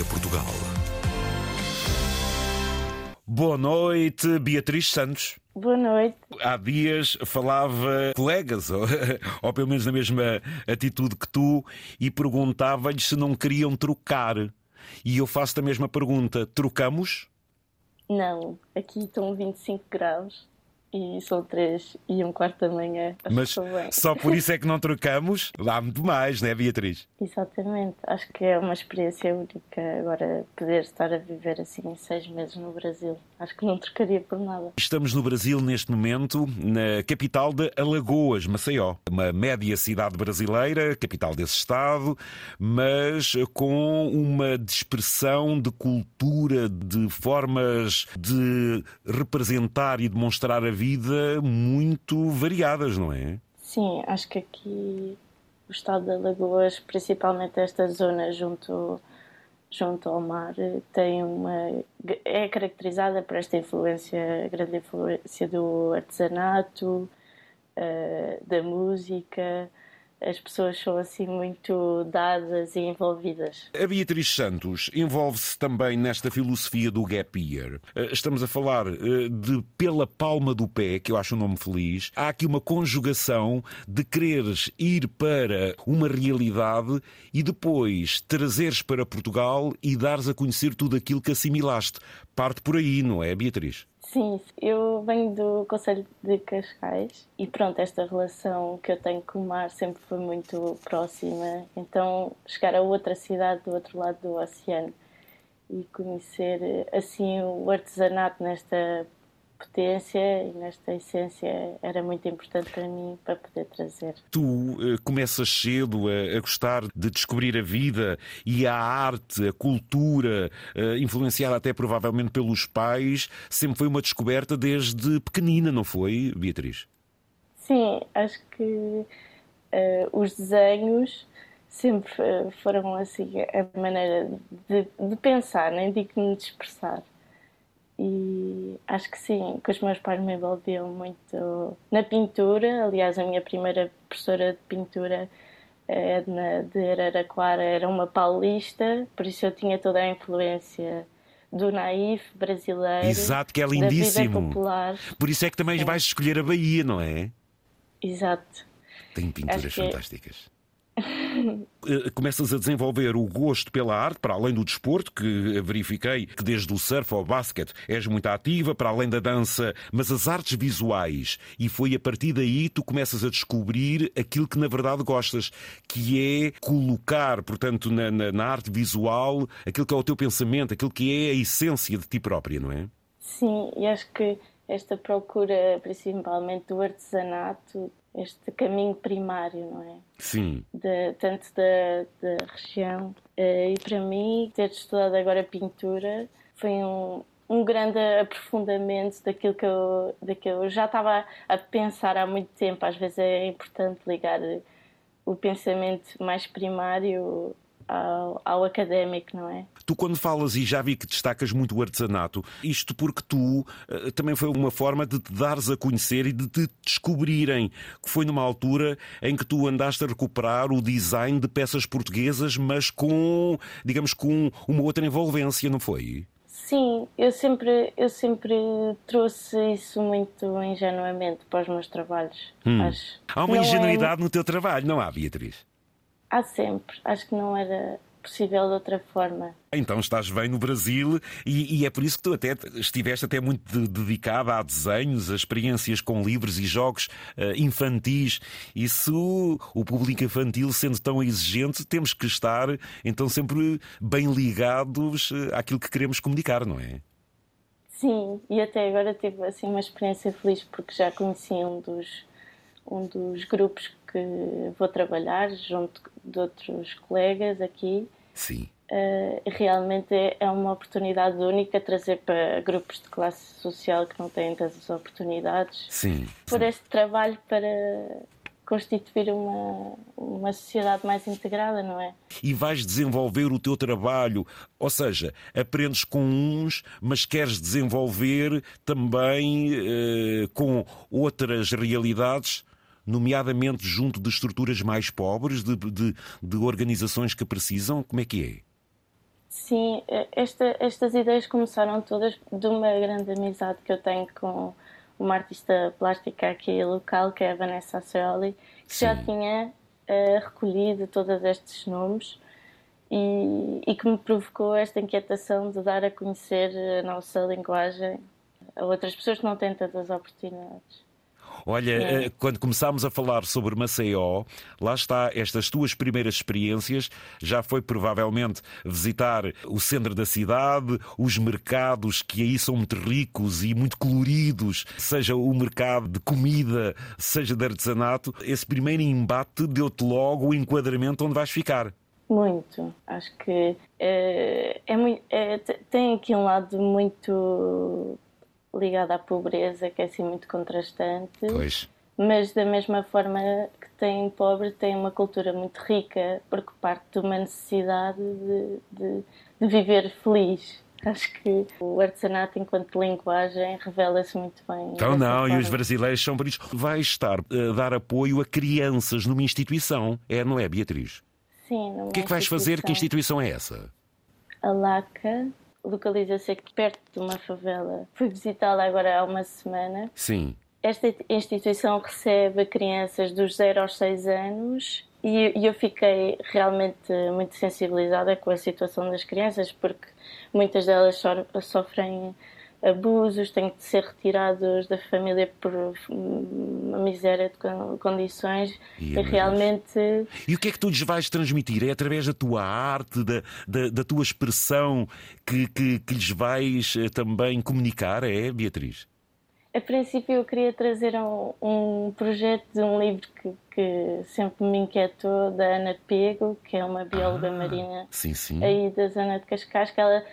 é Portugal. Boa noite, Beatriz Santos. Boa noite. Há dias falava colegas, ou, ou pelo menos na mesma atitude que tu, e perguntava-lhes se não queriam trocar. E eu faço a mesma pergunta: trocamos? Não, aqui estão 25 graus e são três e um quarto da manhã. Mas só por isso é que não trocamos? Lá muito mais, não é, Beatriz? Exatamente. Acho que é uma experiência única agora poder estar a viver assim seis meses no Brasil. Acho que não trocaria por nada. Estamos no Brasil neste momento, na capital de Alagoas, Maceió. Uma média cidade brasileira, capital desse estado, mas com uma dispersão de cultura, de formas de representar e demonstrar a vida muito variadas, não é? Sim, acho que aqui o estado de Alagoas, principalmente esta zona junto junto ao mar, tem uma é caracterizada por esta influência, grande influência do artesanato, eh, da música. As pessoas são assim muito dadas e envolvidas. A Beatriz Santos envolve-se também nesta filosofia do gap year. Eh, Estamos a falar eh, de pela palma do pé, que eu acho um nome feliz. Há aqui uma conjugação de quereres ir para uma realidade e depois trazeres para Portugal e dares a conhecer tudo aquilo que assimilaste. Parte por aí, não é, Beatriz? Sim, eu venho do Conselho de Cascais e pronto, esta relação que eu tenho com o mar sempre foi muito próxima. Então, chegar a outra cidade do outro lado do oceano e conhecer assim o artesanato nesta potência e nesta essência era muito importante para mim para poder trazer. Tu eh, começas cedo a, a gostar de descobrir a vida e a arte, a cultura, eh, influenciada até provavelmente pelos pais, sempre foi uma descoberta desde pequenina, não foi, Beatriz? Sim, acho que eh, os desenhos sempre foram assim a maneira de, de pensar, nem digo de me expressar. E acho que sim, que os meus pais me envolviam muito na pintura. Aliás, a minha primeira professora de pintura, a Edna de Araraquara, era uma paulista, por isso eu tinha toda a influência do naif brasileiro. Exato, que é lindíssimo. popular. Por isso é que também Sim. vais escolher a Bahia, não é? Exato. Tem pinturas que- fantásticas. Eh, Começas a desenvolver o gosto pela arte, para além do desporto, que verifiquei que desde o surf ao basquete és muito ativa, para além da dança, mas as artes visuais. E foi a partir daí que tu começas a descobrir aquilo que na verdade gostas, que é colocar, portanto, na, na- na arte visual aquilo que é o teu pensamento, aquilo que é a essência de ti própria, não é? Sim, e acho que esta procura, principalmente do artesanato, este caminho primário, não é? Sim. De, tanto da, da região. Eh, E para mim, ter estudado agora pintura foi um, um grande aprofundamento daquilo que, eu, daquilo que eu já estava a pensar há muito tempo. Às vezes é importante ligar o pensamento mais primário ao, ao académico, não é? Tu, quando falas, e já vi que destacas muito o artesanato, isto porque tu eh, também foi uma forma de te dares a conhecer e de te descobrirem, que foi numa altura em que tu andaste a recuperar o design de peças portuguesas, mas com, digamos, com uma outra envolvência, não foi? Sim, eu sempre, eu sempre trouxe isso muito ingenuamente para os meus trabalhos. Acho. Há uma Não é- ingenuidade no teu trabalho, não há, Beatriz? Há sempre. Acho que não era possível de outra forma. Então estás bem no Brasil e, e é por isso que tu até estiveste até muito de- dedicada a desenhos, a experiências com livros e jogos eh, infantis. Isso, o público infantil sendo tão exigente, temos que estar então sempre bem ligados eh, àquilo que queremos comunicar, não é? Sim, e até agora tive assim uma experiência feliz porque já conheci um dos um dos grupos que vou trabalhar junto de outros colegas aqui. Sim. Uh, realmente é- é uma oportunidade única trazer para grupos de classe social que não têm tantas oportunidades Sim. por este trabalho para constituir uma, uma sociedade mais integrada, não é? e vais desenvolver o teu trabalho. Ou seja, aprendes com uns, mas queres desenvolver também eh, com outras realidades, nomeadamente junto de estruturas mais pobres, de, de- de organizações que precisam. Como é que é? Sim, esta, estas ideias começaram todas de uma grande amizade que eu tenho com uma artista plástica aqui local, que é a Vanessa Aceoli, que Sim. já tinha uh, recolhido todos estes nomes e, e que me provocou esta inquietação de dar a conhecer a nossa linguagem a outras pessoas que não têm tantas oportunidades. Olha, é. quando começámos a falar sobre Maceió, lá está, estas tuas primeiras experiências já foi provavelmente visitar o centro da cidade, os mercados que aí são muito ricos e muito coloridos, seja o mercado de comida, seja de artesanato. Esse primeiro embate deu-te logo o enquadramento onde vais ficar. Muito. Acho que é, é, é, tem aqui um lado muito ligado à pobreza, que é assim muito contrastante. Pois. Mas da mesma forma que tem pobre, tem uma cultura muito rica, porque parte de uma necessidade de, de, de viver feliz. Acho que o artesanato, enquanto linguagem, revela-se muito bem. Então, não, forma. e os brasileiros são por isso. Vai estar a dar apoio a crianças numa instituição, é, não é, Beatriz? Sim, O que é que vais fazer? Que instituição é essa? A LACA, localiza-se aqui perto de uma favela. Fui visitá-la agora há uma semana. Sim. Esta instituição recebe crianças dos 0 aos 6 anos e eu fiquei realmente muito sensibilizada com a situação das crianças porque muitas delas sofrem abusos, têm de ser retirados da família por uma miséria de condições e, e realmente. E o que é que tu lhes vais transmitir? É através da tua arte, da, da, da tua expressão que, que, que lhes vais eh, também comunicar, é, Beatriz? A princípio eu queria trazer um, um projeto de um livro que, que, sempre me inquietou, da Ana Pego, que é uma bióloga ah, marinha sim, sim. aí da zona de Cascais, que ela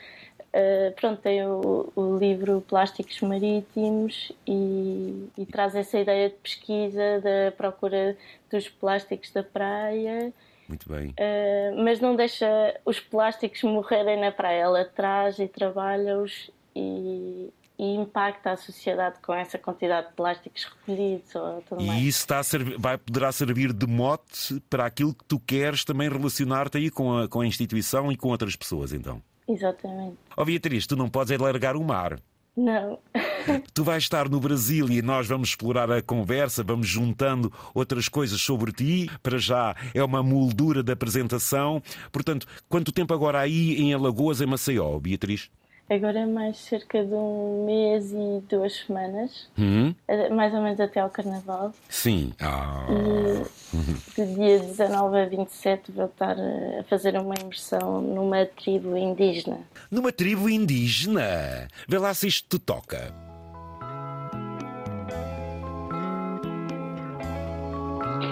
Uh, pronto, tem o, o, livro Plásticos Marítimos e, e, traz essa ideia de pesquisa da procura dos plásticos da praia. Muito bem. Uh, mas não deixa os plásticos morrerem na praia. Ela traz e trabalha-os e, e, impacta a sociedade com essa quantidade de plásticos recolhidos. Ou tudo e mais. isso está servir, vai, poderá servir de mote para aquilo que tu queres também relacionar-te aí com a, com a instituição e com outras pessoas, então. Exatamente. Ó oh, Beatriz, tu não podes é largar o mar. Não. tu vais estar no Brasil e nós vamos explorar a conversa, vamos juntando outras coisas sobre ti. Para já é uma moldura da apresentação. Portanto, quanto tempo agora aí em Alagoas, em Maceió, Beatriz? Agora é mais cerca de um mês e duas semanas, uhum. mais ou menos até ao Carnaval. Sim. Ah. E de dia 19 a 27 vou estar a fazer uma imersão numa tribo indígena. Numa tribo indígena? Vê lá se isto te toca.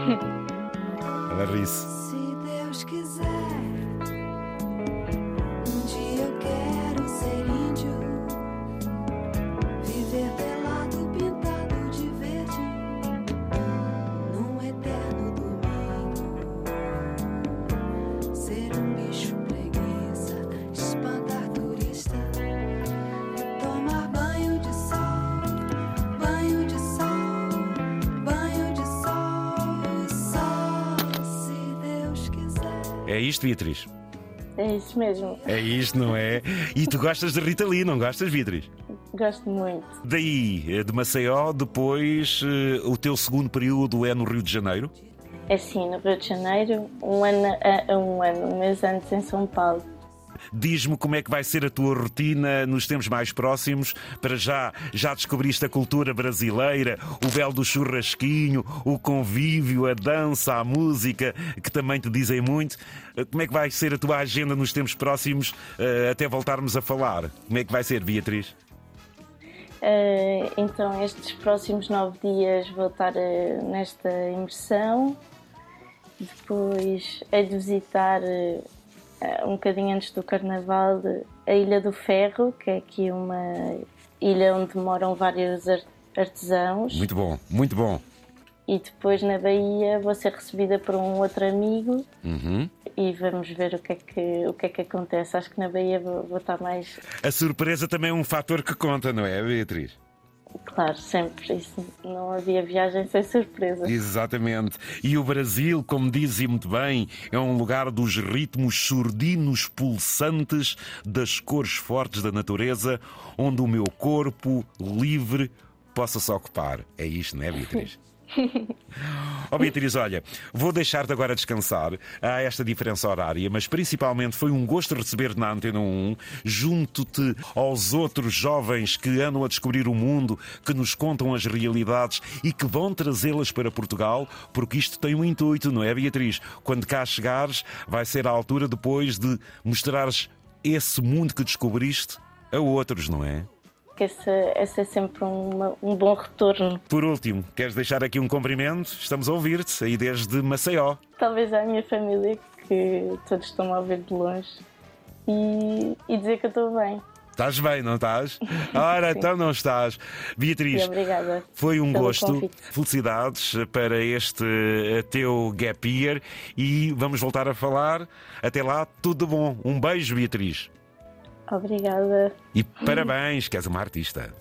Ela ri-se. É isto, Beatriz? É isso mesmo. É isto, não é? E tu gostas de Rita Lee, não gostas, Beatriz? Gosto muito. Daí, eh, de Maceió, depois eh, o teu segundo período é no Rio de Janeiro? É sim, no Rio de Janeiro, um ano, um ano, um mês antes em São Paulo. Diz-me como é que vai ser a tua rotina nos tempos mais próximos. Para já, já descobriste a cultura brasileira, o belo do churrasquinho, o convívio, a dança, a música, que também te dizem muito. Como é que vai ser a tua agenda nos tempos próximos eh, até voltarmos a falar? Como é que vai ser, Beatriz? Uh, então, estes próximos nove dias vou estar uh, nesta imersão. Depois é de visitar uh, um bocadinho antes do Carnaval, a Ilha do Ferro, que é aqui uma ilha onde moram vários artesãos. Muito bom, muito bom. E depois na Bahia vou ser recebida por um outro amigo uhum. e vamos ver o que, é que, o que é que acontece. Acho que na Bahia vou, vou estar mais. A surpresa também é um fator que conta, não é, Beatriz? Claro, sempre. Isso não havia viagem sem surpresa. Exatamente. E o Brasil, como dizem muito bem, é um lugar dos ritmos surdinos pulsantes, das cores fortes da natureza, onde o meu corpo livre possa se ocupar. É isto, não é, Beatriz? oh Beatriz, olha, vou deixar-te agora descansar a esta diferença horária, mas principalmente foi um gosto receber na Antena 1, junto-te aos outros jovens que andam a descobrir o mundo, que nos contam as realidades e que vão trazê-las para Portugal, porque isto tem um intuito, não é, Beatriz? Quando cá chegares, vai ser a altura depois de mostrares esse mundo que descobriste a outros, não é? Que esse, esse é sempre uma, um bom retorno. Por último, queres deixar aqui um cumprimento? Estamos a ouvir-te aí desde Maceió. Talvez à minha família, que todos estão a ouvir de longe, e, e dizer que eu estou bem. Estás bem, não estás? Ora, então não estás. Beatriz, e obrigada foi um gosto. Convite. Felicidades para este eh, teu gap year e vamos voltar a falar. Até lá, tudo bom. Um beijo, Beatriz. Obrigada. E parabéns, que és uma artista.